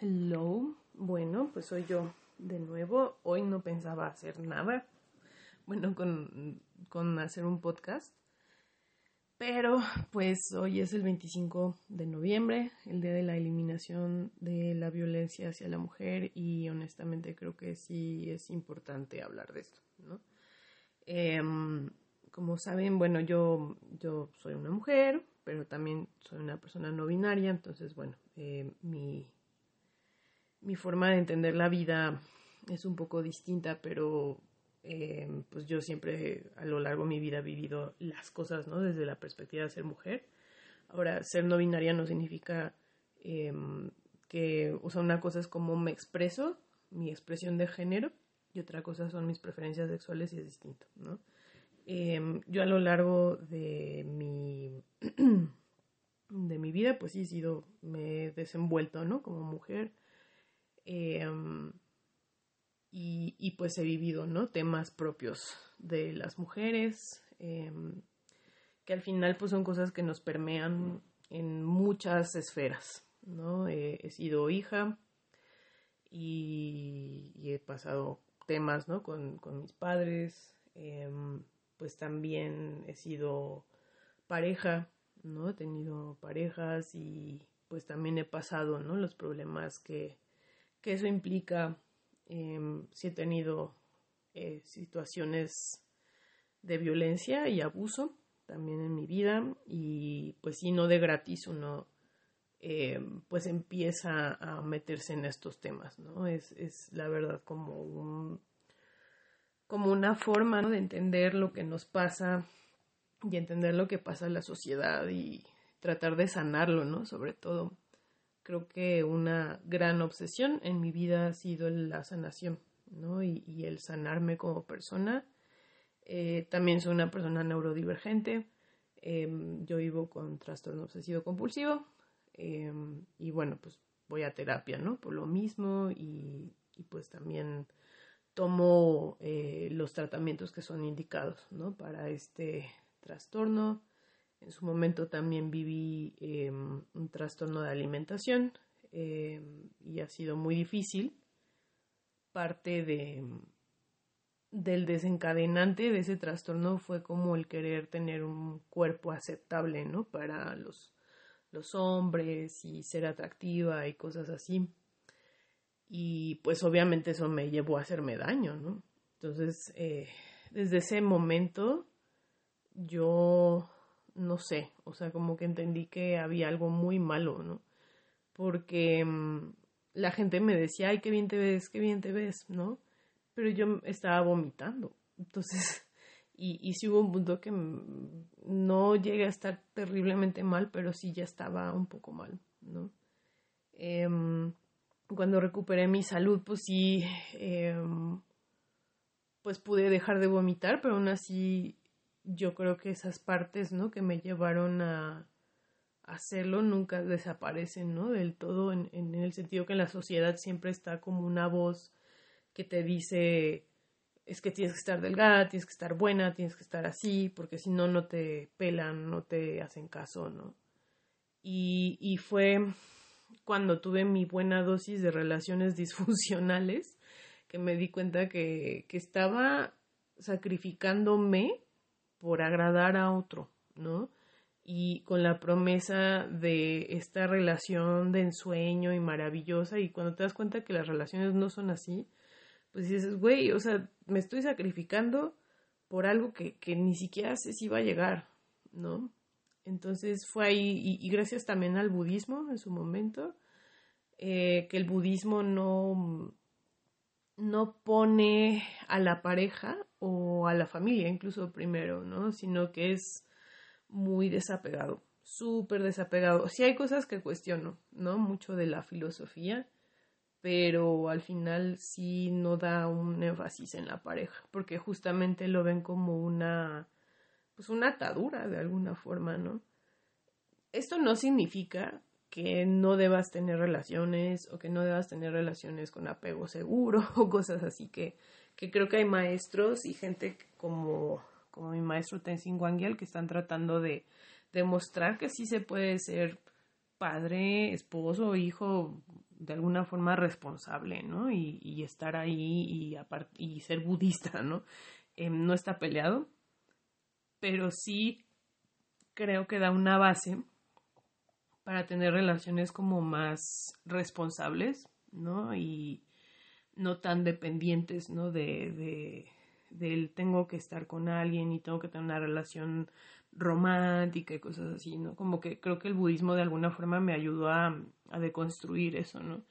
Hello, bueno, pues soy yo de nuevo. Hoy no pensaba hacer nada, bueno, con, con hacer un podcast, pero pues hoy es el 25 de noviembre, el día de la eliminación de la violencia hacia la mujer y honestamente creo que sí es importante hablar de esto, ¿no? Em, como saben, bueno, yo, yo soy una mujer, pero también soy una persona no binaria, entonces, bueno, eh, mi mi forma de entender la vida es un poco distinta, pero eh, pues yo siempre a lo largo de mi vida he vivido las cosas, ¿no? Desde la perspectiva de ser mujer. Ahora, ser no binaria no significa em, que, o sea, una cosa es cómo me expreso, mi expresión de género, y otra cosa son mis preferencias sexuales y es distinto, ¿no? Em, yo a lo largo de mi, de mi vida, pues sí he sido, me he desenvuelto, ¿no? Como mujer, Em, y, pues he vivido, ¿no? Temas propios de las mujeres, em, que al final pues son cosas que nos permean en muchas esferas, ¿no? he sido hija y, he pasado temas, ¿no? Con, mis padres, em, pues también he sido pareja, ¿no? He tenido parejas y pues también he pasado, ¿no? Los problemas que, que eso implica em, si he tenido eh, situaciones de violencia y abuso también en mi vida y pues si no de gratis uno em, pues empieza a meterse en estos temas, ¿no? Es, es la verdad como un como una forma de entender lo que nos pasa y entender lo que pasa en la sociedad y tratar de sanarlo, ¿no? Sobre todo creo que una gran obsesión en mi vida ha sido la sanación, ¿no? Y, el sanarme como persona. Eh, también soy una persona neurodivergente. Em, yo vivo con trastorno obsesivo compulsivo. Em, y bueno, pues voy a terapia, ¿no? Por lo mismo y, pues también tomo eh, los tratamientos que son indicados, ¿no? Para este trastorno. En su momento también viví em, un trastorno de alimentación em, y ha sido muy difícil. Parte de, del desencadenante de ese trastorno fue como el querer tener un cuerpo aceptable, ¿no? Para los, los hombres y ser atractiva y cosas así. Y pues obviamente eso me llevó a hacerme daño, ¿no? Entonces, eh, desde ese momento yo no sé, o sea, como que entendí que había algo muy malo, ¿no? Porque mm, la gente me decía, ay, qué bien te ves, qué bien te ves, ¿no? Pero yo estaba vomitando. Entonces, y, y sí hubo un punto que mm, no llegué a estar terriblemente mal, pero sí ya estaba un poco mal, ¿no? Em, cuando recuperé mi salud, pues sí, em, pues pude dejar de vomitar, pero aún así yo creo que esas partes, ¿no? Que me llevaron a hacerlo nunca desaparecen, ¿no? Del todo, en, en, el sentido que en la sociedad siempre está como una voz que te dice, es que tienes que estar delgada, tienes que estar buena, tienes que estar así, porque si no, no te pelan, no te hacen caso, ¿no? Y, y fue cuando tuve mi buena dosis de relaciones disfuncionales que me di cuenta que, que estaba sacrificándome por agradar a otro, ¿no? Y con la promesa de esta relación de ensueño y maravillosa, y cuando te das cuenta que las relaciones no son así, pues dices, güey, o sea, me estoy sacrificando por algo que, que ni siquiera sé si va a llegar, ¿no? Entonces fue ahí, y, gracias también al budismo en su momento, eh, que el budismo no, no pone a la pareja o a la familia incluso primero, ¿no? Sino que es muy desapegado, súper desapegado. Sí hay cosas que cuestiono, ¿no? Mucho de la filosofía, pero al final sí no da un énfasis en la pareja, porque justamente lo ven como una, pues una atadura de alguna forma, ¿no? Esto no significa que no debas tener relaciones o que no debas tener relaciones con apego seguro o cosas así que que creo que hay maestros y gente como, como mi maestro Tenzin Wangyal que están tratando de demostrar que sí se puede ser padre, esposo, hijo, de alguna forma responsable, ¿no? Y, estar ahí y, y ser budista, ¿no? Em, no está peleado, pero sí creo que da una base para tener relaciones como más responsables, ¿no? Y no tan dependientes, ¿no? De, de, del tengo que estar con alguien y tengo que tener una relación romántica y cosas así, ¿no? Como que creo que el budismo de alguna forma me ayudó a, a deconstruir eso, ¿no?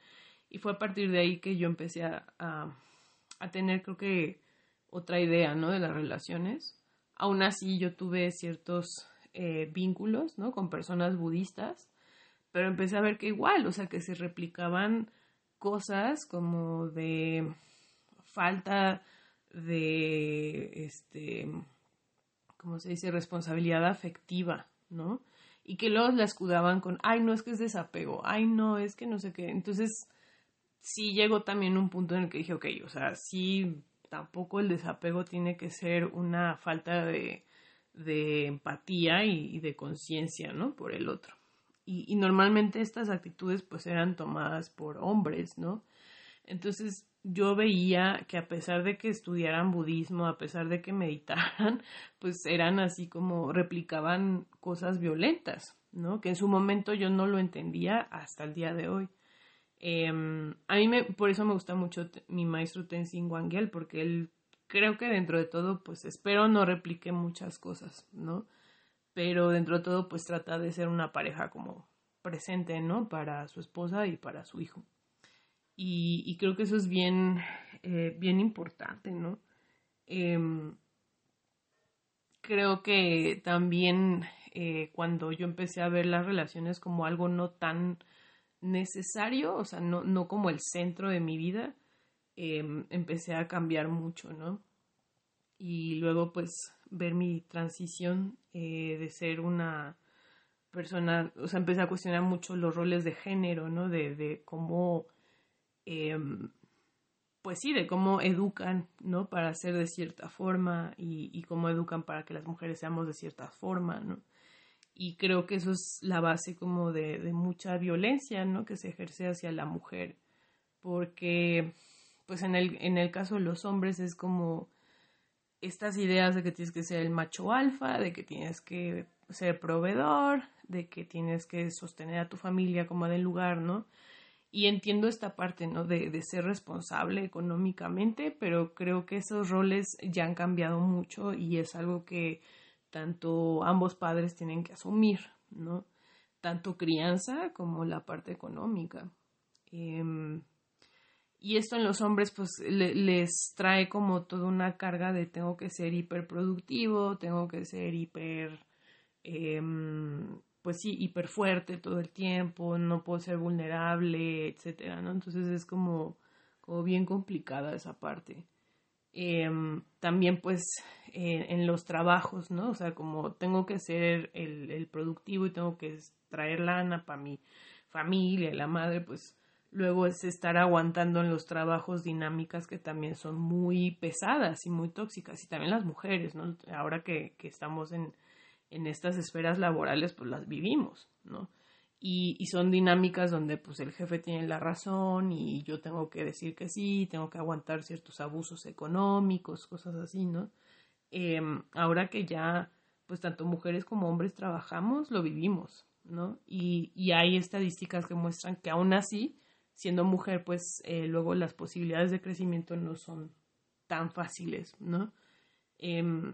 Y fue a partir de ahí que yo empecé a, a, tener, creo que, otra idea, ¿no? De las relaciones. Aún así, yo tuve ciertos eh, vínculos, ¿no? Con personas budistas, pero empecé a ver que igual, o sea, que se replicaban cosas como de falta de, este, ¿cómo se dice?, responsabilidad afectiva, ¿no? Y que luego la escudaban con, ay, no es que es desapego, ay, no, es que no sé qué. Entonces, sí llegó también un punto en el que dije, ok, o sea, sí, tampoco el desapego tiene que ser una falta de, de empatía y, de conciencia, ¿no? Por el otro. Y, y, normalmente estas actitudes pues eran tomadas por hombres, ¿no? Entonces yo veía que a pesar de que estudiaran budismo, a pesar de que meditaran, pues eran así como replicaban cosas violentas, ¿no? Que en su momento yo no lo entendía hasta el día de hoy. Em, a mí me, por eso me gusta mucho mi maestro Tenzin Wangyal, porque él creo que dentro de todo, pues espero no replique muchas cosas, ¿no? Pero dentro de todo, pues trata de ser una pareja como presente, ¿no? Para su esposa y para su hijo. Y, creo que eso es bien, eh, bien importante, ¿no? Em, creo que también eh, cuando yo empecé a ver las relaciones como algo no tan necesario, o sea, no, no como el centro de mi vida, em, empecé a cambiar mucho, ¿no? Y luego pues ver mi transición eh, de ser una persona, o sea, empecé a cuestionar mucho los roles de género, ¿no? De, de cómo Em, pues sí, de cómo educan, ¿no? Para ser de cierta forma y, cómo educan para que las mujeres seamos de cierta forma, ¿no? Y creo que eso es la base como de, de mucha violencia, ¿no? Que se ejerce hacia la mujer. Porque, pues en el, en el caso de los hombres es como estas ideas de que tienes que ser el macho alfa, de que tienes que ser proveedor, de que tienes que sostener a tu familia como del lugar, ¿no? y entiendo esta parte, ¿no? De, de, ser responsable económicamente, pero creo que esos roles ya han cambiado mucho y es algo que tanto ambos padres tienen que asumir, ¿no? Tanto crianza como la parte económica. Em, y esto en los hombres pues les trae como toda una carga de tengo que ser hiperproductivo, tengo que ser hiper em, pues sí, hiper fuerte todo el tiempo, no puedo ser vulnerable, etcétera, ¿no? Entonces es como, como bien complicada esa parte. Em, también pues en los trabajos, ¿no? O sea, como tengo que ser el, el productivo y tengo que traer lana para mi familia la madre, pues luego es estar aguantando en los trabajos dinámicas que también son muy pesadas y muy tóxicas y también las mujeres, ¿no? Ahora que, que estamos en, en estas esferas laborales pues las vivimos, ¿no? Y, son dinámicas donde pues el jefe tiene la razón y yo tengo que decir que sí, tengo que aguantar ciertos abusos económicos, cosas así, ¿no? Em, ahora que ya pues tanto mujeres como hombres trabajamos, lo vivimos, ¿no? Y, y hay estadísticas que muestran que aún así, siendo mujer, pues eh, luego las posibilidades de crecimiento no son tan fáciles, ¿no? Em,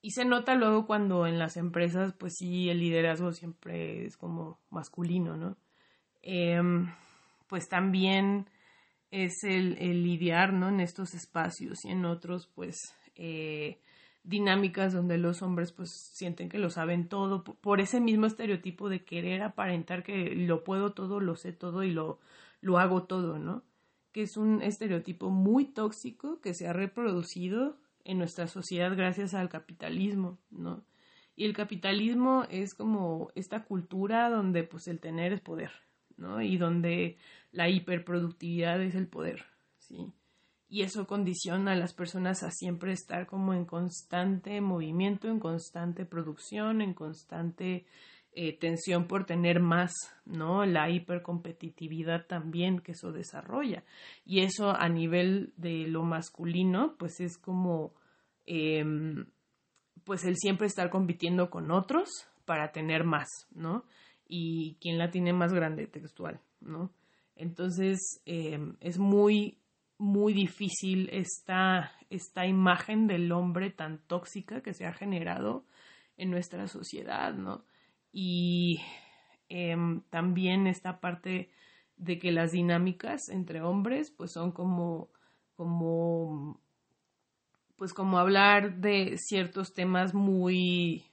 y se nota luego cuando en las empresas, pues sí, el liderazgo siempre es como masculino, ¿no? Em, pues también es el, lidiar, ¿no? En estos espacios y en otros, pues, eh, dinámicas donde los hombres, pues, sienten que lo saben todo, por ese mismo estereotipo de querer aparentar que lo puedo todo, lo sé todo y lo, lo hago todo, ¿no? Que es un estereotipo muy tóxico que se ha reproducido en nuestra sociedad gracias al capitalismo, ¿no? Y el capitalismo es como esta cultura donde pues el tener es poder, ¿no? Y donde la hiperproductividad es el poder, ¿sí? Y eso condiciona a las personas a siempre estar como en constante movimiento, en constante producción, en constante eh, tensión por tener más, ¿no? La hipercompetitividad también que eso desarrolla. Y eso a nivel de lo masculino, pues es como, em, pues el siempre estar compitiendo con otros para tener más, ¿no? Y quién la tiene más grande textual, ¿no? Entonces em, es muy, muy difícil esta, esta imagen del hombre tan tóxica que se ha generado en nuestra sociedad, ¿no? y em, también esta parte de que las dinámicas entre hombres pues son como como pues como hablar de ciertos temas muy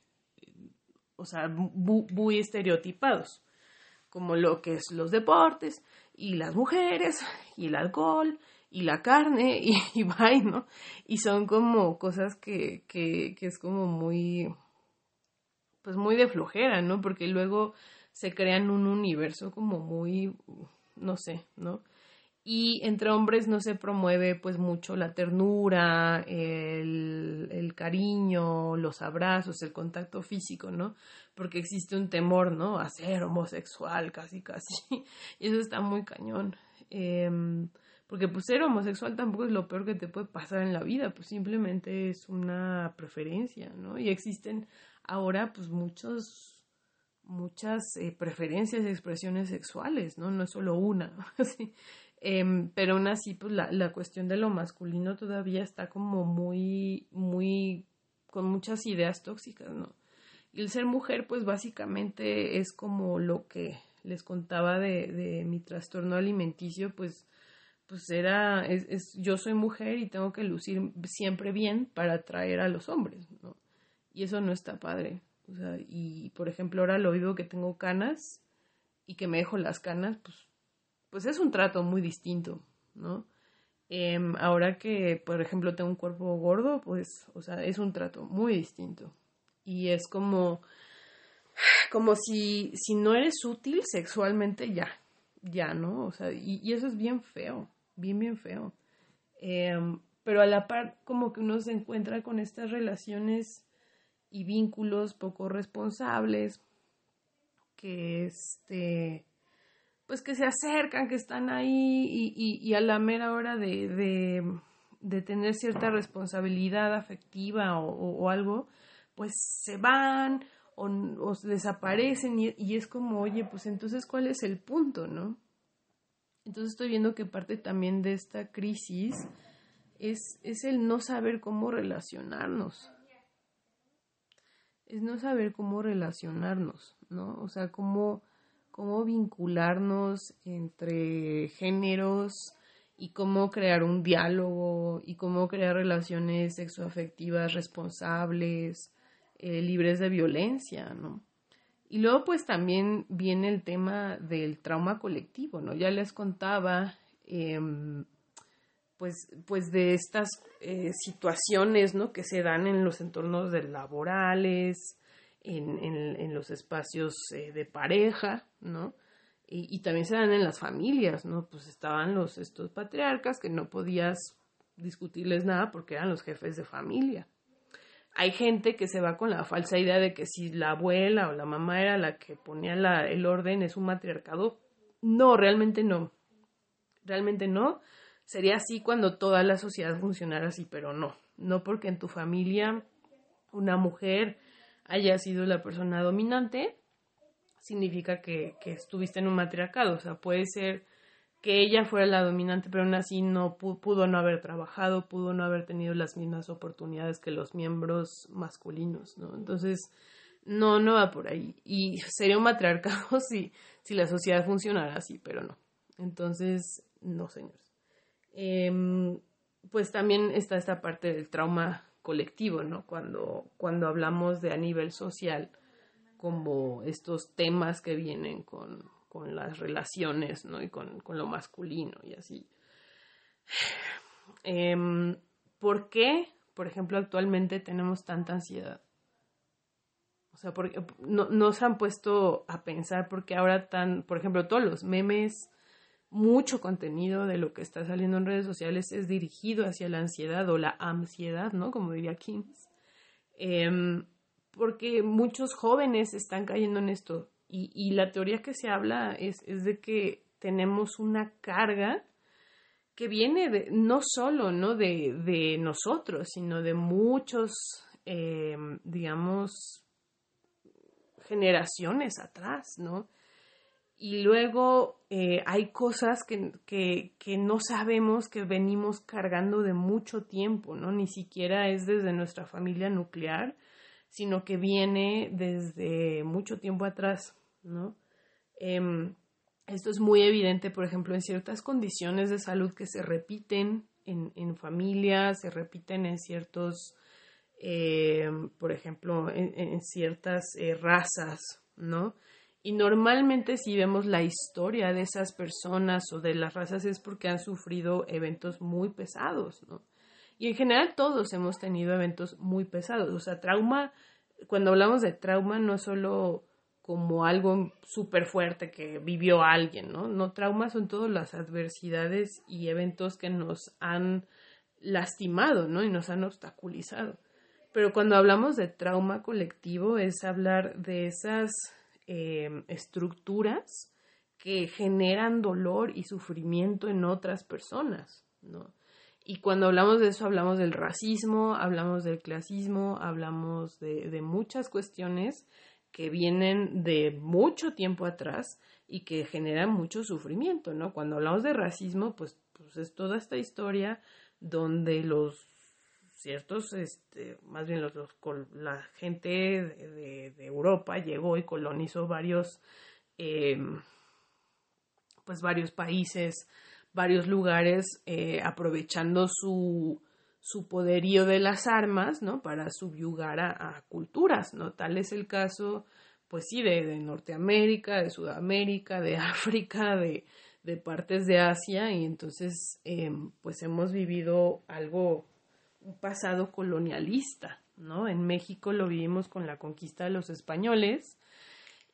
o sea muy, estereotipados como lo que es los deportes y las mujeres y el alcohol y la carne y, y ¿no? Y son como cosas que, que, es como muy, pues muy de flojera, ¿no? Porque luego se crean un universo como muy, no sé, ¿no? Y entre hombres no se promueve pues mucho la ternura, el, el cariño, los abrazos, el contacto físico, ¿no? Porque existe un temor, ¿no? A ser homosexual, casi, casi. Y eso está muy cañón. Em, porque pues ser homosexual tampoco es lo peor que te puede pasar en la vida, pues simplemente es una preferencia, ¿no? Y existen ahora pues muchos muchas eh, preferencias y expresiones sexuales, ¿no? No es solo una, em, pero aún así, pues la, la, cuestión de lo masculino todavía está como muy, muy, con muchas ideas tóxicas, ¿no? Y el ser mujer, pues básicamente es como lo que les contaba de, de mi trastorno alimenticio, pues, pues era, es, es, yo soy mujer y tengo que lucir siempre bien para atraer a los hombres, ¿no? Y eso no está padre. O sea, y por ejemplo, ahora lo vivo que tengo canas y que me dejo las canas, pues, pues es un trato muy distinto, ¿no? Em, ahora que, por ejemplo, tengo un cuerpo gordo, pues, o sea, es un trato muy distinto. Y es como, como si, si no eres útil sexualmente, ya, ya, ¿no? O sea, y, y eso es bien feo, bien, bien feo. Em, pero a la par, como que uno se encuentra con estas relaciones y vínculos poco responsables que este pues que se acercan, que están ahí y, y, a la mera hora de, de, de tener cierta responsabilidad afectiva o, o, algo, pues se van o, o desaparecen y, y, es como, oye, pues entonces, ¿cuál es el punto, no? Entonces estoy viendo que parte también de esta crisis es, es el no saber cómo relacionarnos es no saber cómo relacionarnos, ¿no? O sea, cómo, cómo vincularnos entre géneros y cómo crear un diálogo y cómo crear relaciones sexoafectivas responsables, eh, libres de violencia, ¿no? Y luego pues también viene el tema del trauma colectivo, ¿no? Ya les contaba em, pues, pues de estas eh, situaciones ¿no? que se dan en los entornos laborales, en, en, los espacios eh, de pareja, ¿no? Y, también se dan en las familias, ¿no? Pues estaban los estos patriarcas que no podías discutirles nada porque eran los jefes de familia. Hay gente que se va con la falsa idea de que si la abuela o la mamá era la que ponía la, el orden es un matriarcado. No, realmente no. Realmente no Sería así cuando toda la sociedad funcionara así, pero no. No porque en tu familia una mujer haya sido la persona dominante, significa que, estuviste en un matriarcado. O sea, puede ser que ella fuera la dominante, pero aún así no pudo, no haber trabajado, pudo no haber tenido las mismas oportunidades que los miembros masculinos, ¿no? Entonces, no, no va por ahí. Y sería un matriarcado si, si la sociedad funcionara así, pero no. Entonces, no, señores. Em, pues también está esta parte del trauma colectivo, ¿no? Cuando, cuando hablamos de a nivel social, como estos temas que vienen con, con las relaciones, ¿no? Y con, con lo masculino y así. Em, ¿Por qué, por ejemplo, actualmente tenemos tanta ansiedad? O sea, porque no, no se han puesto a pensar porque ahora tan, por ejemplo, todos los memes, mucho contenido de lo que está saliendo en redes sociales es dirigido hacia la ansiedad o la ansiedad, ¿no? Como diría Kings. Em, porque muchos jóvenes están cayendo en esto. Y, la teoría que se habla es, es de que tenemos una carga que viene de, no solo ¿no? De, de nosotros, sino de muchos, eh, digamos, generaciones atrás, ¿no? Y luego eh, hay cosas que, que, que, no sabemos que venimos cargando de mucho tiempo, ¿no? Ni siquiera es desde nuestra familia nuclear, sino que viene desde mucho tiempo atrás, ¿no? Eh, esto es muy evidente, por ejemplo, en ciertas condiciones de salud que se repiten en, en familias, se repiten en ciertos, eh, por ejemplo, en, en ciertas eh, razas, ¿no? Y normalmente si vemos la historia de esas personas o de las razas es porque han sufrido eventos muy pesados, ¿no? Y en general todos hemos tenido eventos muy pesados. O sea, trauma, cuando hablamos de trauma, no solo como algo súper fuerte que vivió alguien, ¿no? No, traumas son todas las adversidades y eventos que nos han lastimado, ¿no? Y nos han obstaculizado. Pero cuando hablamos de trauma colectivo es hablar de esas eh, estructuras que generan dolor y sufrimiento en otras personas, ¿no? Y cuando hablamos de eso, hablamos del racismo, hablamos del clasismo, hablamos de muchas cuestiones que vienen de mucho tiempo atrás y que generan mucho sufrimiento, ¿no? Cuando hablamos de racismo, pues, pues es toda esta historia donde los ciertos, este, más bien los, los la gente de, Europa llegó y colonizó varios, eh, pues varios países, varios lugares, eh, aprovechando su, su poderío de las armas, ¿no? Para subyugar a, culturas, ¿no? Tal es el caso, pues sí, de, Norteamérica, de Sudamérica, de África, de, de partes de Asia, y entonces, em, pues hemos vivido algo, un pasado colonialista, ¿no? En México lo vivimos con la conquista de los españoles,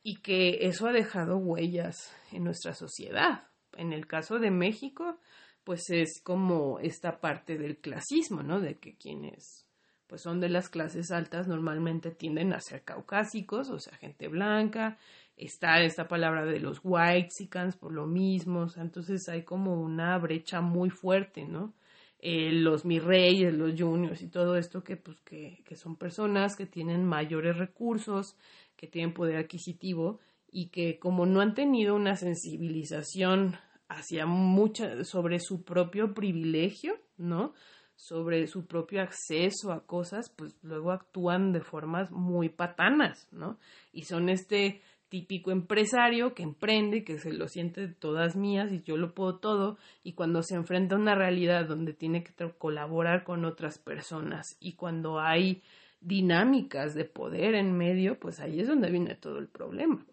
y que eso ha dejado huellas en nuestra sociedad. En el caso de México, pues es como esta parte del clasismo, ¿no? De que quienes pues son de las clases altas normalmente tienden a ser caucásicos, o sea, gente blanca, está esta palabra de los whitexicans por lo mismo, entonces hay como una brecha muy fuerte, ¿no? Eh, los mis reyes, los juniors y todo esto que pues que, que son personas que tienen mayores recursos, que tienen poder adquisitivo y que como no han tenido una sensibilización hacia mucha, sobre su propio privilegio, ¿no? Sobre su propio acceso a cosas, pues luego actúan de formas muy patanas, ¿no? Y son este típico empresario que emprende, que se lo siente todas mías y yo lo puedo todo, y cuando se enfrenta a una realidad donde tiene que colaborar con otras personas y cuando hay dinámicas de poder en medio, pues ahí es donde viene todo el problema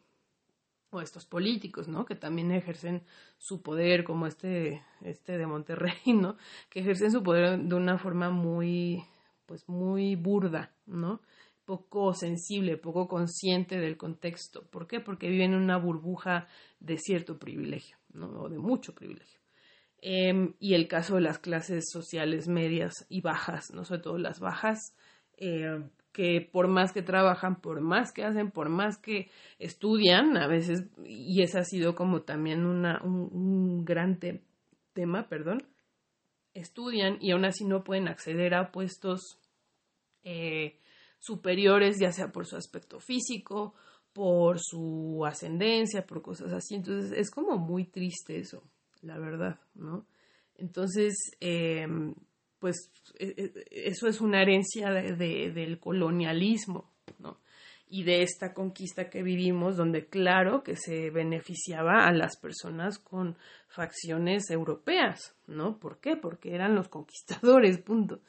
o estos políticos, ¿no? Que también ejercen su poder, como este, este de Monterrey, ¿no? Que ejercen su poder de una forma muy, pues muy burda, ¿no? Poco sensible, poco consciente del contexto. ¿Por qué? Porque viven en una burbuja de cierto privilegio, ¿no? O de mucho privilegio. Eh, y el caso de las clases sociales medias y bajas, ¿no? Sobre todo las bajas, eh, que por más que trabajan, por más que hacen, por más que estudian, a veces, y ese ha sido como también una, un, un gran te tema, perdón, estudian y aún así no pueden acceder a puestos eh, superiores, ya sea por su aspecto físico, por su ascendencia, por cosas así. Entonces es como muy triste eso, la verdad, ¿no? Entonces, eh, pues e, e, eso es una herencia de, del colonialismo, ¿no? Y de esta conquista que vivimos, donde claro que se beneficiaba a las personas con facciones europeas, ¿no? ¿Por qué? Porque eran los conquistadores, punto.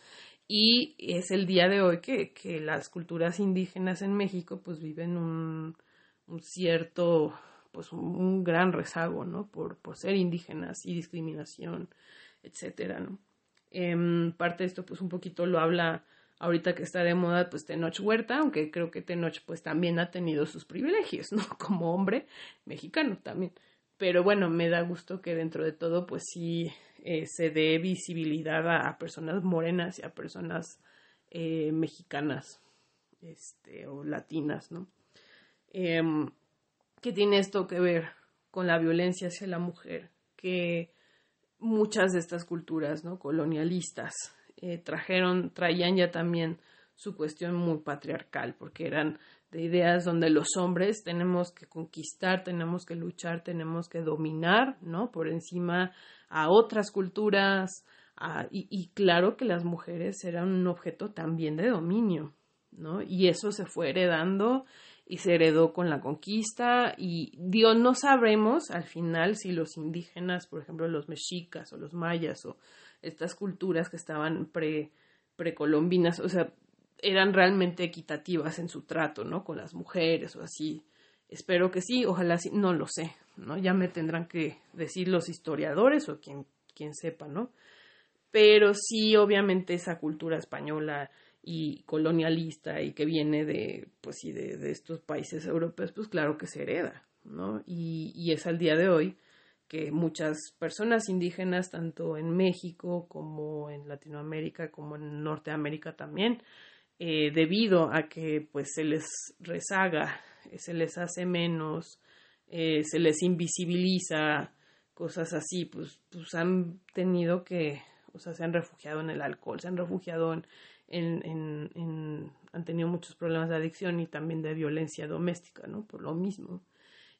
Y es el día de hoy que, que las culturas indígenas en México pues viven un, un cierto, pues un, gran rezago, ¿no? Por, por ser indígenas y discriminación, etcétera, ¿no? Eh, parte de esto, pues un poquito lo habla ahorita que está de moda, pues Tenoch Huerta, aunque creo que Tenoch pues también ha tenido sus privilegios, ¿no? Como hombre mexicano también. Pero bueno, me da gusto que dentro de todo, pues sí eh, se dé visibilidad a, a, personas morenas y a personas eh, mexicanas este, o latinas, ¿no? Em, ¿Qué tiene esto que ver con la violencia hacia la mujer? Que muchas de estas culturas, ¿no? Colonialistas, eh, trajeron, traían ya también su cuestión muy patriarcal, porque eran de ideas donde los hombres tenemos que conquistar, tenemos que luchar, tenemos que dominar, ¿no? Por encima a otras culturas, y, y, claro que las mujeres eran un objeto también de dominio, ¿no? Y eso se fue heredando y se heredó con la conquista y Dios no sabremos al final si los indígenas, por ejemplo, los mexicas o los mayas o estas culturas que estaban pre precolombinas, o sea, eran realmente equitativas en su trato, ¿no? Con las mujeres o así. Espero que sí, ojalá sí, no lo sé, ¿no? Ya me tendrán que decir los historiadores o quien, quien sepa, ¿no? Pero sí, obviamente esa cultura española y colonialista y que viene de, pues sí, de, de estos países europeos, pues claro que se hereda, ¿no? Y, y es al día de hoy que muchas personas indígenas, tanto en México como en Latinoamérica, como en Norteamérica también, eh, debido a que pues se les rezaga, eh, se les hace menos, eh, se les invisibiliza, cosas así, pues, pues han tenido que, o sea, se han refugiado en el alcohol, se han refugiado en, en, han tenido muchos problemas de adicción y también de violencia doméstica, ¿no? Por lo mismo.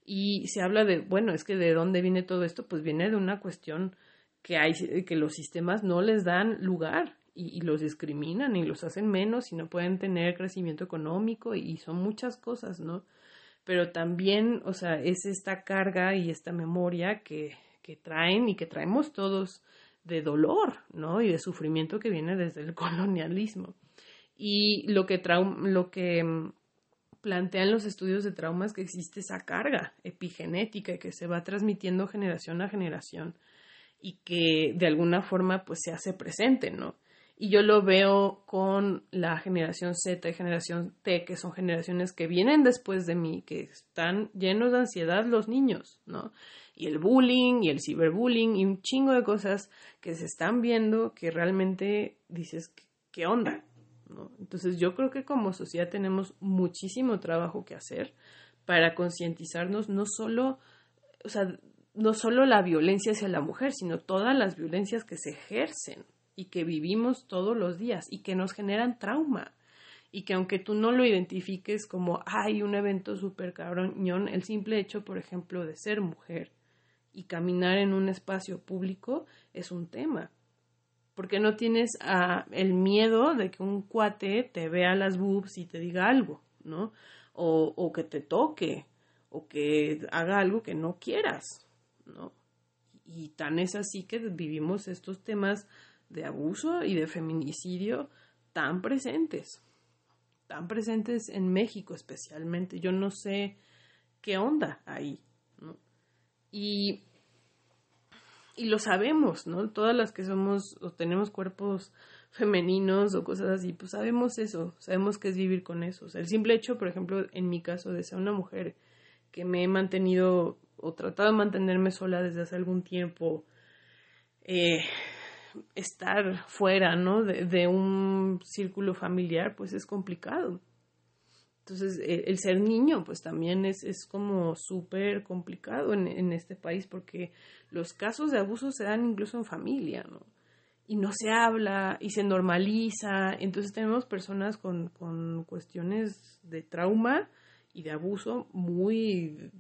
Y se habla de, bueno, es que de dónde viene todo esto, pues viene de una cuestión que hay, que los sistemas no les dan lugar y, los discriminan y los hacen menos y no pueden tener crecimiento económico y, son muchas cosas, ¿no? Pero también, o sea, es esta carga y esta memoria que, que traen y que traemos todos de dolor, ¿no? Y de sufrimiento que viene desde el colonialismo. Y lo que, lo que mm, plantean los estudios de traumas que existe esa carga epigenética que se va transmitiendo generación a generación y que de alguna forma pues se hace presente, ¿no? Y yo lo veo con la generación Z y generación T, que son generaciones que vienen después de mí, que están llenos de ansiedad los niños, ¿no? Y el bullying y el ciberbullying y un chingo de cosas que se están viendo que realmente dices, ¿qué onda? ¿No? Entonces yo creo que como sociedad tenemos muchísimo trabajo que hacer para concientizarnos no solo, o sea, no solo la violencia hacia la mujer, sino todas las violencias que se ejercen y que vivimos todos los días y que nos generan trauma y que aunque tú no lo identifiques como hay un evento súper cabroñón, el simple hecho, por ejemplo, de ser mujer y caminar en un espacio público es un tema. Porque no tienes ah, el miedo de que un cuate te vea las boobs y te diga algo, ¿no? O, o que te toque, o que haga algo que no quieras, ¿no? Y tan es así que vivimos estos temas de abuso y de feminicidio tan presentes, tan presentes en México especialmente. Yo no sé qué onda ahí, ¿no? Y, y lo sabemos, ¿no? Todas las que somos o tenemos cuerpos femeninos o cosas así, pues sabemos eso, sabemos que es vivir con eso. O sea, el simple hecho, por ejemplo, en mi caso de ser una mujer que me he mantenido o tratado de mantenerme sola desde hace algún tiempo, eh, estar fuera, ¿no? De, un círculo familiar, pues es complicado. Entonces, el, ser niño, pues también es, es como súper complicado en, en, este país porque los casos de abuso se dan incluso en familia, ¿no? Y no se habla y se normaliza. Entonces tenemos personas con, con cuestiones de trauma y de abuso muy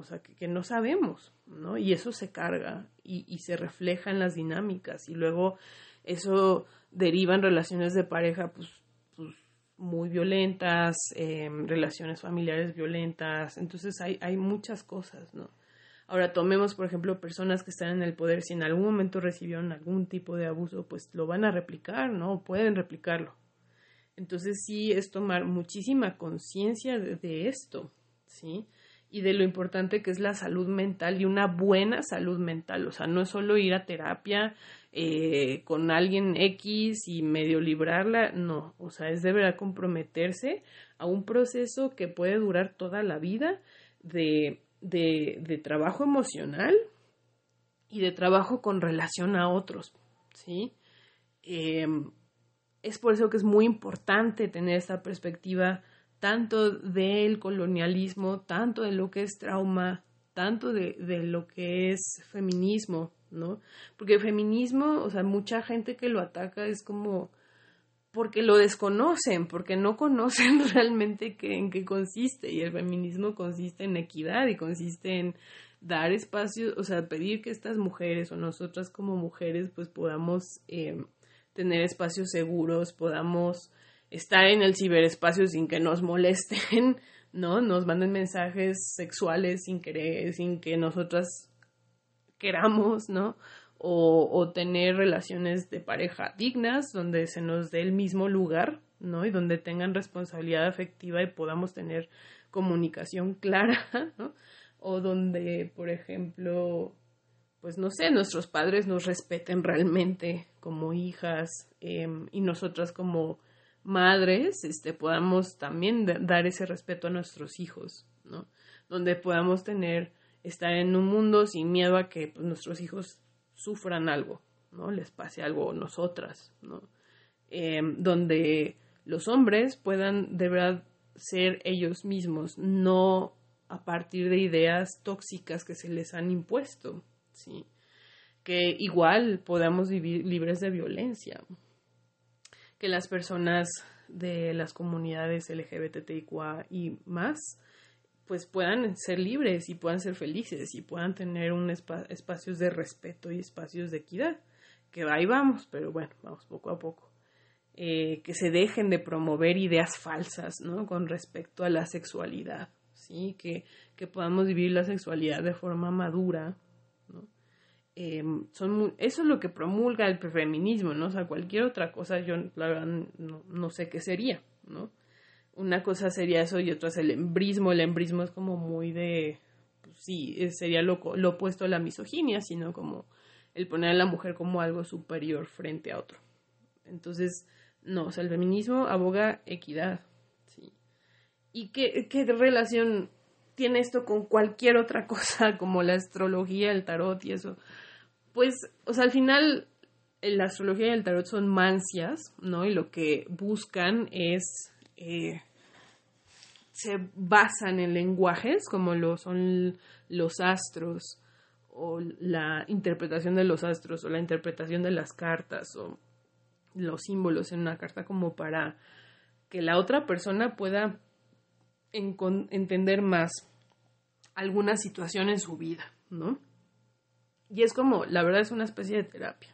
o sea, que, no sabemos, ¿no? Y eso se carga y, se refleja en las dinámicas y luego eso deriva en relaciones de pareja, pues, pues muy violentas, em, relaciones familiares violentas, entonces hay, hay muchas cosas, ¿no? Ahora tomemos, por ejemplo, personas que están en el poder, si en algún momento recibieron algún tipo de abuso, pues lo van a replicar, ¿no? Pueden replicarlo. Entonces sí es tomar muchísima conciencia de, esto, ¿sí? Y de lo importante que es la salud mental y una buena salud mental. O sea, no es solo ir a terapia eh, con alguien X y medio librarla, no. O sea, es de verdad comprometerse a un proceso que puede durar toda la vida de, de, de trabajo emocional y de trabajo con relación a otros, ¿sí? Em, es por eso que es muy importante tener esta perspectiva tanto del colonialismo, tanto de lo que es trauma, tanto de, de lo que es feminismo, ¿no? Porque el feminismo, o sea, mucha gente que lo ataca es como porque lo desconocen, porque no conocen realmente en qué consiste. Y el feminismo consiste en equidad y consiste en dar espacio, o sea, pedir que estas mujeres o nosotras como mujeres pues podamos eh, tener espacios seguros, podamos estar en el ciberespacio sin que nos molesten, ¿no? Nos manden mensajes sexuales sin querer, sin que nosotras queramos, ¿no? O, o, tener relaciones de pareja dignas, donde se nos dé el mismo lugar, ¿no? Y donde tengan responsabilidad afectiva y podamos tener comunicación clara, ¿no? O donde, por ejemplo, pues no sé, nuestros padres nos respeten realmente como hijas em, y nosotras como madres, este, podamos también dar ese respeto a nuestros hijos, ¿no? Donde podamos tener, estar en un mundo sin miedo a que pues, nuestros hijos sufran algo, ¿no? Les pase algo a nosotras, ¿no? Em, donde los hombres puedan de verdad ser ellos mismos, no a partir de ideas tóxicas que se les han impuesto, ¿sí? Que igual podamos vivir libres de violencia, que las personas de las comunidades LGBTIQA y más pues puedan ser libres y puedan ser felices y puedan tener un espacios de respeto y espacios de equidad. Que ahí vamos, pero bueno, vamos poco a poco. Eh, que se dejen de promover ideas falsas, ¿no? Con respecto a la sexualidad, ¿sí? Que, que podamos vivir la sexualidad de forma madura. Em, son eso es lo que promulga el feminismo, ¿no? O sea, cualquier otra cosa yo, la verdad, no, no sé qué sería, ¿no? una cosa sería eso y otra es el embrismo. El embrismo es como muy de, pues sí, sería lo, lo opuesto a la misoginia, sino como el poner a la mujer como algo superior frente a otro. Entonces, no, o sea, el feminismo aboga equidad, ¿sí? ¿Y qué, qué relación tiene esto con cualquier otra cosa, como la astrología, el tarot y eso? Pues, o sea, al final la astrología y el tarot son mancias, ¿no? Y lo que buscan es eh, se basan en lenguajes como lo son los astros o la interpretación de los astros o la interpretación de las cartas o los símbolos en una carta como para que la otra persona pueda entender más alguna situación en su vida, ¿no? Y es como, la verdad es una especie de terapia.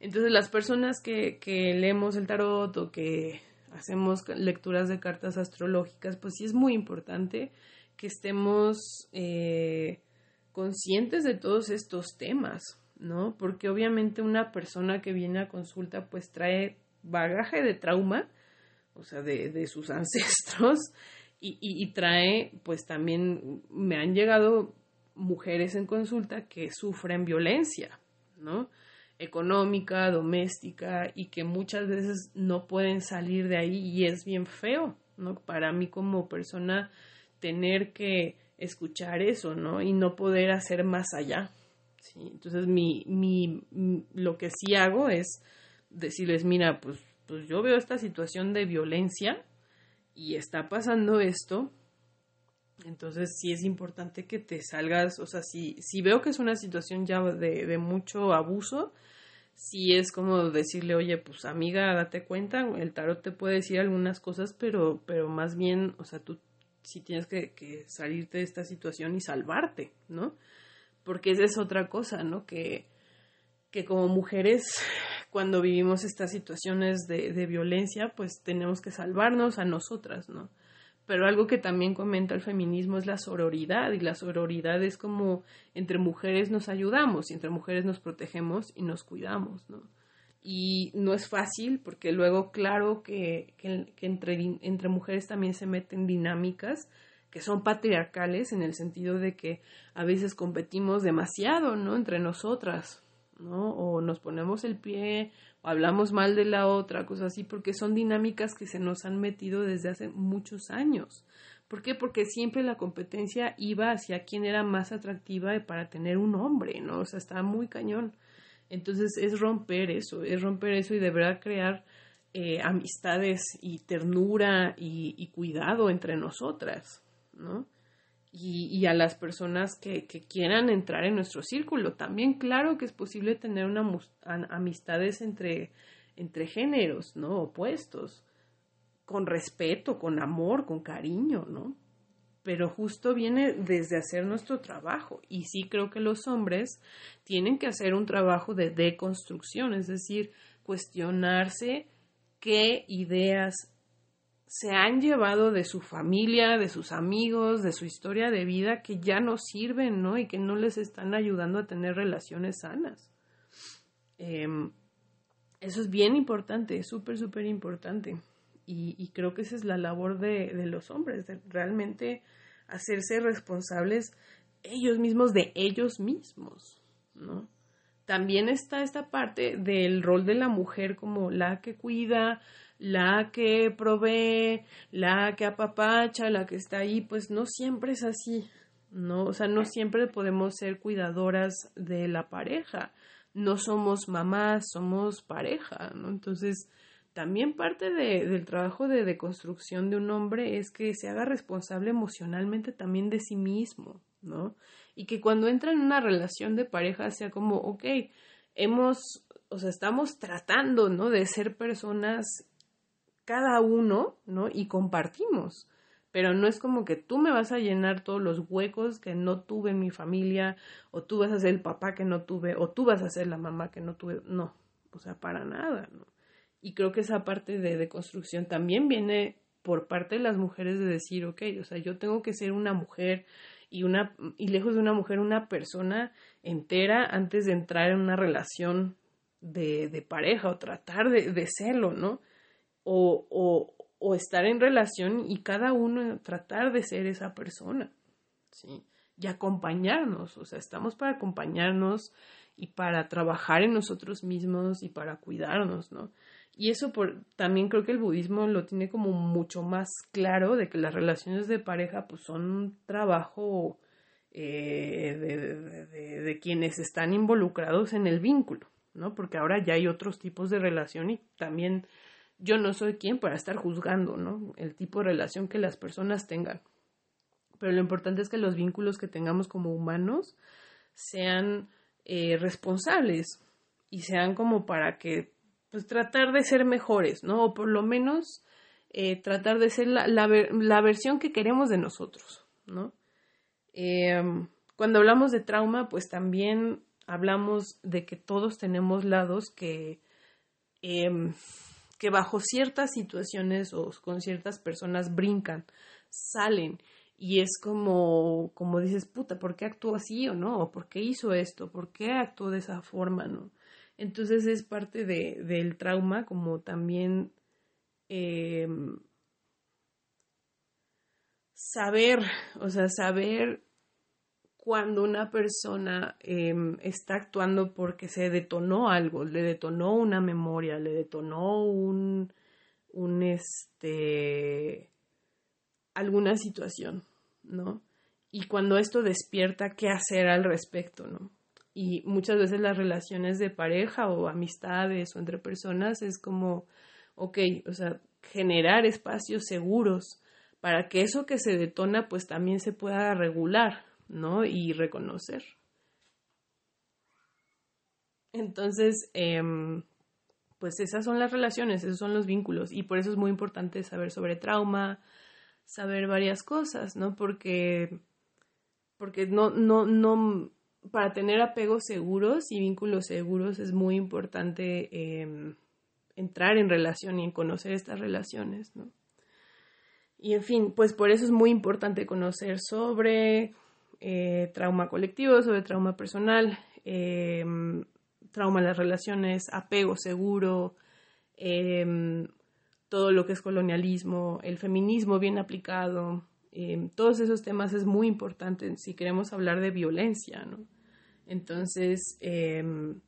Entonces las personas que, que leemos el tarot o que hacemos lecturas de cartas astrológicas, pues sí es muy importante que estemos eh, conscientes de todos estos temas, ¿no? Porque obviamente una persona que viene a consulta pues trae bagaje de trauma, o sea, de, de sus ancestros, y, y, trae pues también, me han llegado mujeres en consulta que sufren violencia, ¿no? económica, doméstica y que muchas veces no pueden salir de ahí y es bien feo, ¿no? Para mí como persona tener que escuchar eso, ¿no? Y no poder hacer más allá. ¿sí? Entonces mi, mi, lo que sí hago es decirles, mira, pues, pues yo veo esta situación de violencia y está pasando esto, entonces sí es importante que te salgas, o sea, si, si veo que es una situación ya de, de mucho abuso, sí es como decirle, oye, pues amiga, date cuenta, el tarot te puede decir algunas cosas, pero, pero más bien, o sea, tú sí tienes que, que salirte de esta situación y salvarte, ¿no? Porque esa es otra cosa, ¿no? Que, que como mujeres, cuando vivimos estas situaciones de, de violencia, pues tenemos que salvarnos a nosotras, ¿no? Pero algo que también comenta el feminismo es la sororidad y la sororidad es como entre mujeres nos ayudamos y entre mujeres nos protegemos y nos cuidamos, ¿no? Y no es fácil porque luego claro que, que, entre, entre mujeres también se meten dinámicas que son patriarcales en el sentido de que a veces competimos demasiado, ¿no? Entre nosotras, ¿no? O nos ponemos el pie hablamos mal de la otra, cosas así, porque son dinámicas que se nos han metido desde hace muchos años. ¿Por qué? Porque siempre la competencia iba hacia quién era más atractiva para tener un hombre, ¿no? O sea, está muy cañón. Entonces es romper eso, es romper eso y de verdad crear eh, amistades y ternura y, cuidado entre nosotras, ¿no? Y, a las personas que, quieran entrar en nuestro círculo. También claro que es posible tener una, amistades entre, entre géneros, ¿no? Opuestos, con respeto, con amor, con cariño, ¿no? Pero justo viene desde hacer nuestro trabajo. Y sí creo que los hombres tienen que hacer un trabajo de deconstrucción, es decir, cuestionarse qué ideas se han llevado de su familia, de sus amigos, de su historia de vida que ya no sirven, ¿no? Y que no les están ayudando a tener relaciones sanas. Em, eso es bien importante, es súper, súper importante. Y, creo que esa es la labor de, de los hombres, de realmente hacerse responsables ellos mismos de ellos mismos, ¿no? también está esta parte del rol de la mujer como la que cuida, la que provee, la que apapacha, la que está ahí, pues no siempre es así, ¿no? O sea, no siempre podemos ser cuidadoras de la pareja, no somos mamás, somos pareja, ¿no? Entonces, también parte de, del trabajo de deconstrucción de un hombre es que se haga responsable emocionalmente también de sí mismo, ¿no? y que cuando entra en una relación de pareja sea como, ok, hemos, o sea, estamos tratando, ¿no? De ser personas cada uno, ¿no? Y compartimos. Pero no es como que tú me vas a llenar todos los huecos que no tuve en mi familia, o tú vas a ser el papá que no tuve, o tú vas a ser la mamá que no tuve. No, o sea, para nada, ¿no? Y creo que esa parte de, de construcción también viene por parte de las mujeres de decir, ok, o sea, yo tengo que ser una mujer y, una, y lejos de una mujer, una persona entera antes de entrar en una relación de, de pareja o tratar de, de serlo, ¿no? O, o, estar en relación y cada uno tratar de ser esa persona, ¿sí? Y acompañarnos, o sea, estamos para acompañarnos y para trabajar en nosotros mismos y para cuidarnos, ¿no? Y eso por, también creo que el budismo lo tiene como mucho más claro de que las relaciones de pareja pues son un trabajo eh, de, de, quienes están involucrados en el vínculo, ¿no? Porque ahora ya hay otros tipos de relación y también yo no soy quien para estar juzgando, ¿no? El tipo de relación que las personas tengan. Pero lo importante es que los vínculos que tengamos como humanos sean eh, responsables y sean como para que pues tratar de ser mejores, ¿no? O por lo menos eh, tratar de ser la, la, versión que queremos de nosotros, ¿no? Em, cuando hablamos de trauma, pues también hablamos de que todos tenemos lados que, em, que bajo ciertas situaciones o con ciertas personas brincan, salen y es como, como dices, puta, ¿por qué actuó así o no? ¿O por qué hizo esto? ¿Por qué actuó de esa forma, no? Entonces es parte de, del trauma como también em, saber, o sea, saber cuando una persona em, está actuando porque se detonó algo, le detonó una memoria, le detonó un, un este, alguna situación, ¿no? Y cuando esto despierta, ¿qué hacer al respecto, ¿no? y muchas veces las relaciones de pareja o amistades o entre personas es como, ok, o sea, generar espacios seguros para que eso que se detona pues también se pueda regular, ¿no? Y reconocer. Entonces, em, pues esas son las relaciones, esos son los vínculos y por eso es muy importante saber sobre trauma, saber varias cosas, ¿no? Porque, porque no, no, no, para tener apegos seguros y vínculos seguros es muy importante em, entrar en relación y conocer estas relaciones, ¿no? Y en fin, pues por eso es muy importante conocer sobre eh, trauma colectivo, sobre trauma personal, em, trauma en las relaciones, apego seguro, em, todo lo que es colonialismo, el feminismo bien aplicado, todos esos temas es muy importante si queremos hablar de violencia, ¿no? Entonces, em,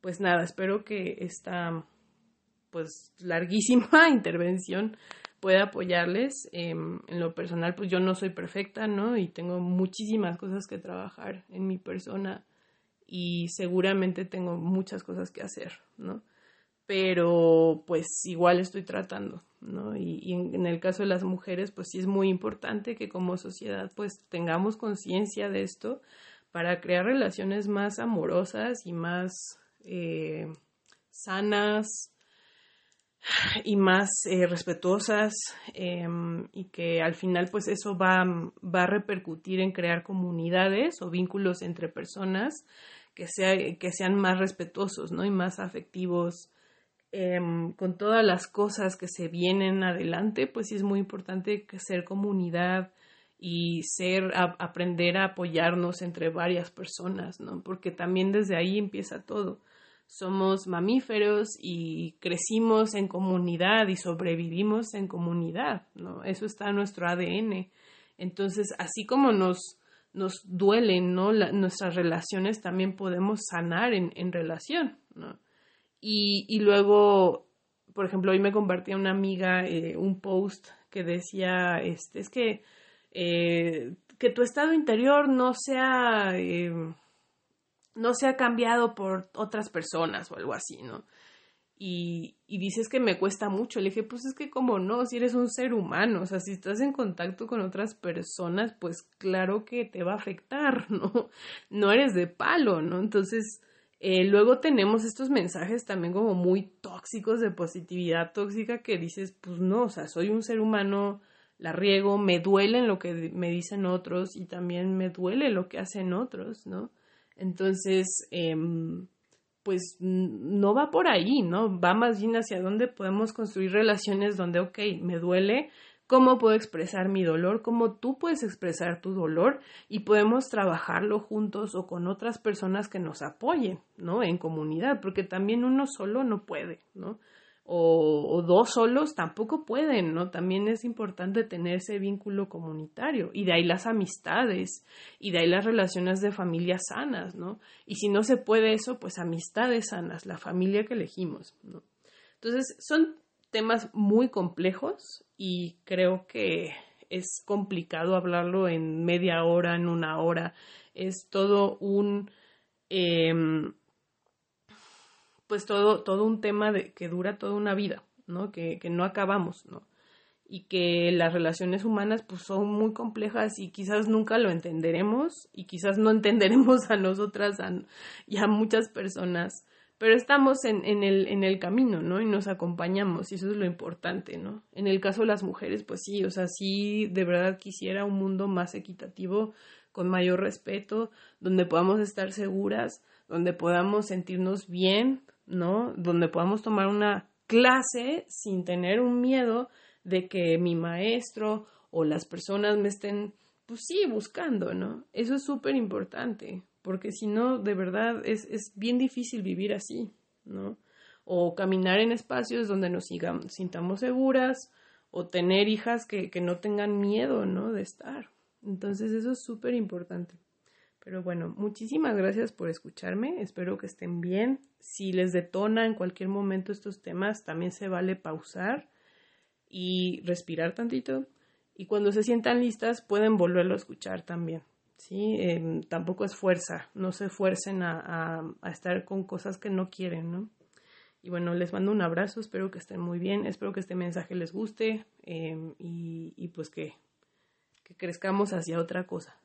pues nada, espero que esta pues larguísima intervención pueda apoyarles. Em, en lo personal, pues yo no soy perfecta, ¿no? Y tengo muchísimas cosas que trabajar en mi persona y seguramente tengo muchas cosas que hacer, ¿no? pero pues igual estoy tratando, ¿no? Y, en, el caso de las mujeres, pues sí es muy importante que como sociedad pues tengamos conciencia de esto para crear relaciones más amorosas y más eh, sanas y más eh, respetuosas em, y que al final pues eso va, va a repercutir en crear comunidades o vínculos entre personas que, sea, que sean más respetuosos, ¿no? Y más afectivos Em, con todas las cosas que se vienen adelante, pues sí es muy importante ser comunidad y ser, aprender a apoyarnos entre varias personas, ¿no? Porque también desde ahí empieza todo. Somos mamíferos y crecimos en comunidad y sobrevivimos en comunidad, ¿no? Eso está en nuestro ADN. Entonces, así como nos, nos duelen, ¿no? nuestras relaciones también podemos sanar en, en relación, ¿no? Y, luego, por ejemplo, hoy me compartía una amiga eh, un post que decía, este, es que, eh, que tu estado interior no sea, eh, no sea cambiado por otras personas o algo así, ¿no? Y, y dices que me cuesta mucho. Le dije, pues es que como no, si eres un ser humano, o sea, si estás en contacto con otras personas, pues claro que te va a afectar, ¿no? No eres de palo, ¿no? Entonces, eh, luego tenemos estos mensajes también como muy tóxicos de positividad tóxica que dices, pues no, o sea, soy un ser humano, la riego, me duele lo que me dicen otros y también me duele lo que hacen otros, ¿no? Entonces, em, pues no va por ahí, ¿no? Va más bien hacia dónde podemos construir relaciones donde, ok, me duele, cómo puedo expresar mi dolor, cómo tú puedes expresar tu dolor y podemos trabajarlo juntos o con otras personas que nos apoyen, ¿no? En comunidad, porque también uno solo no puede, ¿no? O, dos solos tampoco pueden, ¿no? También es importante tener ese vínculo comunitario y de ahí las amistades y de ahí las relaciones de familia sanas, ¿no? Y si no se puede eso, pues amistades sanas, la familia que elegimos, ¿no? Entonces, son temas muy complejos y creo que es complicado hablarlo en media hora, en una hora. Es todo un em, pues todo, todo un tema de, que dura toda una vida, ¿no? Que, que no acabamos, ¿no? Y que las relaciones humanas pues son muy complejas y quizás nunca lo entenderemos y quizás no entenderemos a nosotras y a muchas personas pero estamos en, en, el, en el camino, ¿no? Y nos acompañamos, y eso es lo importante, ¿no? En el caso de las mujeres, pues sí, o sea, sí, de verdad quisiera un mundo más equitativo, con mayor respeto, donde podamos estar seguras, donde podamos sentirnos bien, ¿no? Donde podamos tomar una clase sin tener un miedo de que mi maestro o las personas me estén, pues sí, buscando, ¿no? Eso es súper importante, porque si no, de verdad es, es bien difícil vivir así, ¿no? O caminar en espacios donde nos sigamos, sintamos seguras, o tener hijas que, que no tengan miedo, ¿no? De estar. Entonces eso es súper importante. Pero bueno, muchísimas gracias por escucharme. Espero que estén bien. Si les detona en cualquier momento estos temas, también se vale pausar y respirar tantito. Y cuando se sientan listas, pueden volverlo a escuchar también. ¿sí? Em, tampoco es fuerza, no se esfuercen a, a, estar con cosas que no quieren, ¿no? Y bueno, les mando un abrazo, espero que estén muy bien, espero que este mensaje les guste em, y, y, pues que, que crezcamos hacia otra cosa.